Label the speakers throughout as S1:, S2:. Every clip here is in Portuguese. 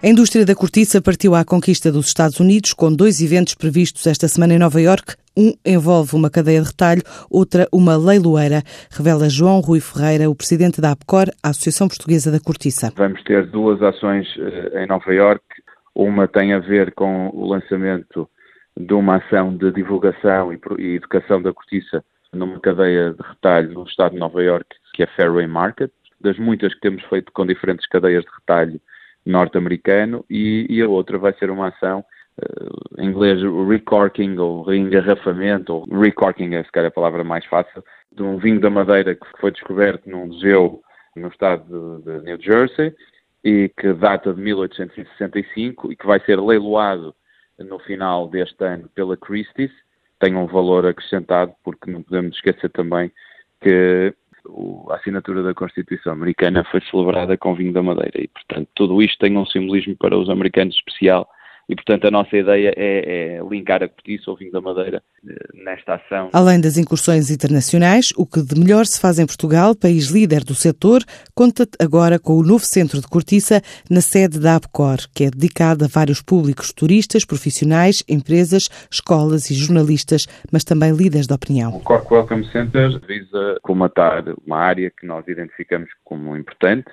S1: A indústria da cortiça partiu à conquista dos Estados Unidos com dois eventos previstos esta semana em Nova Iorque. Um envolve uma cadeia de retalho, outra uma leiloeira, revela João Rui Ferreira, o presidente da APCOR, a Associação Portuguesa da Cortiça.
S2: Vamos ter duas ações eh, em Nova Iorque. Uma tem a ver com o lançamento de uma ação de divulgação e educação da cortiça numa cadeia de retalho no estado de Nova Iorque, que é Fairway Market. Das muitas que temos feito com diferentes cadeias de retalho norte-americano e, e, a outra vai ser uma ação uh, em inglês recorking ou reengarrafamento, ou recorking é se calhar a palavra mais fácil, de um vinho da Madeira que foi descoberto num museu no estado de, de New Jersey e que data de 1865 e que vai ser leiloado no final deste ano pela Christie's, tem um valor acrescentado porque não podemos esquecer também que a assinatura da Constituição americana foi celebrada com vinho da Madeira e, portanto, tudo isto tem um simbolismo para os americanos especial e, portanto, a nossa ideia é, é linkar a cortiça ao vinho da Madeira eh, nesta ação.
S1: Além das incursões internacionais, o que de melhor se faz em Portugal, país líder do setor, conta agora com o novo centro de cortiça na sede da ABCOR, que é dedicado a vários públicos, turistas, profissionais, empresas, escolas e jornalistas, mas também líderes da opinião.
S2: O Cork Welcome Center visa comatar uma área que nós identificamos como importante,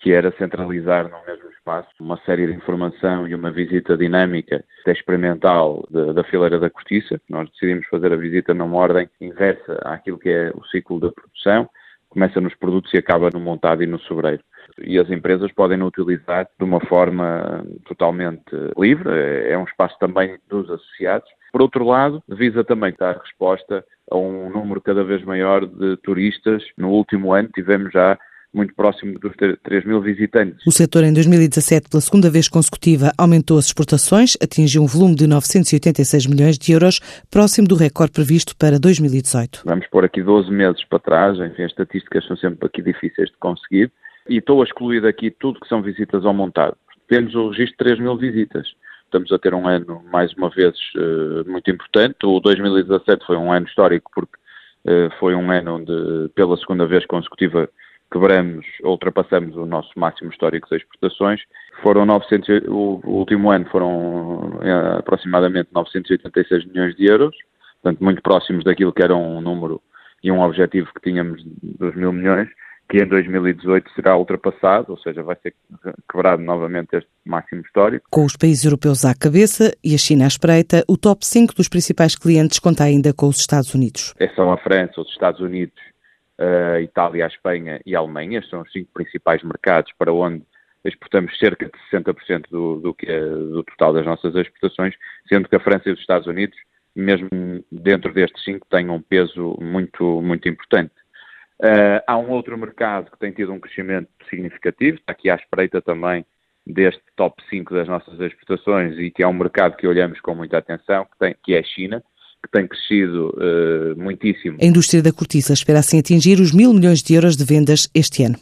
S2: que era centralizar no mesmo espaço uma série de informação e uma visita dinâmica, experimental, da fileira da cortiça. Nós decidimos fazer a visita numa ordem inversa àquilo que é o ciclo da produção. Começa nos produtos e acaba no montado e no sobreiro. E as empresas podem utilizar de uma forma totalmente livre, é um espaço também dos associados. Por outro lado, visa também dar resposta a um número cada vez maior de turistas. No último ano tivemos já muito próximo dos 3 mil visitantes.
S1: O setor em 2017, pela segunda vez consecutiva, aumentou as exportações, atingiu um volume de 986 milhões de euros, próximo do recorde previsto para 2018.
S2: Vamos pôr aqui 12 meses para trás, enfim, as estatísticas são sempre aqui difíceis de conseguir, e estou a excluir aqui tudo que são visitas ao montado. Temos o registro de 3 mil visitas. Estamos a ter um ano, mais uma vez, eh, muito importante. O 2017 foi um ano histórico porque eh, foi um ano onde, pela segunda vez consecutiva, quebramos, ultrapassamos o nosso máximo histórico de exportações. Foram 900, o, último ano foram é, aproximadamente 986 milhões de euros, portanto muito próximos daquilo que era um número e um objetivo que tínhamos dos mil milhões, que em 2018 será ultrapassado, ou seja, vai ser quebrado novamente este máximo histórico.
S1: Com os países europeus à cabeça e a China à espreita, o top 5 dos principais clientes conta ainda com os Estados Unidos.
S2: É só a França, os Estados Unidos a Itália, Espanha e Alemanha. São os cinco principais mercados para onde exportamos cerca de 60% do, do, que é, do total das nossas exportações, sendo que a França e os Estados Unidos, mesmo dentro destes cinco, têm um peso muito, muito importante. Uh, há um outro mercado que tem tido um crescimento significativo, está aqui à espreita também deste top 5 das nossas exportações e que é um mercado que olhamos com muita atenção, que, tem, que é a China que tem crescido uh, muitíssimo.
S1: A indústria da cortiça espera assim atingir os mil milhões de euros de vendas este ano.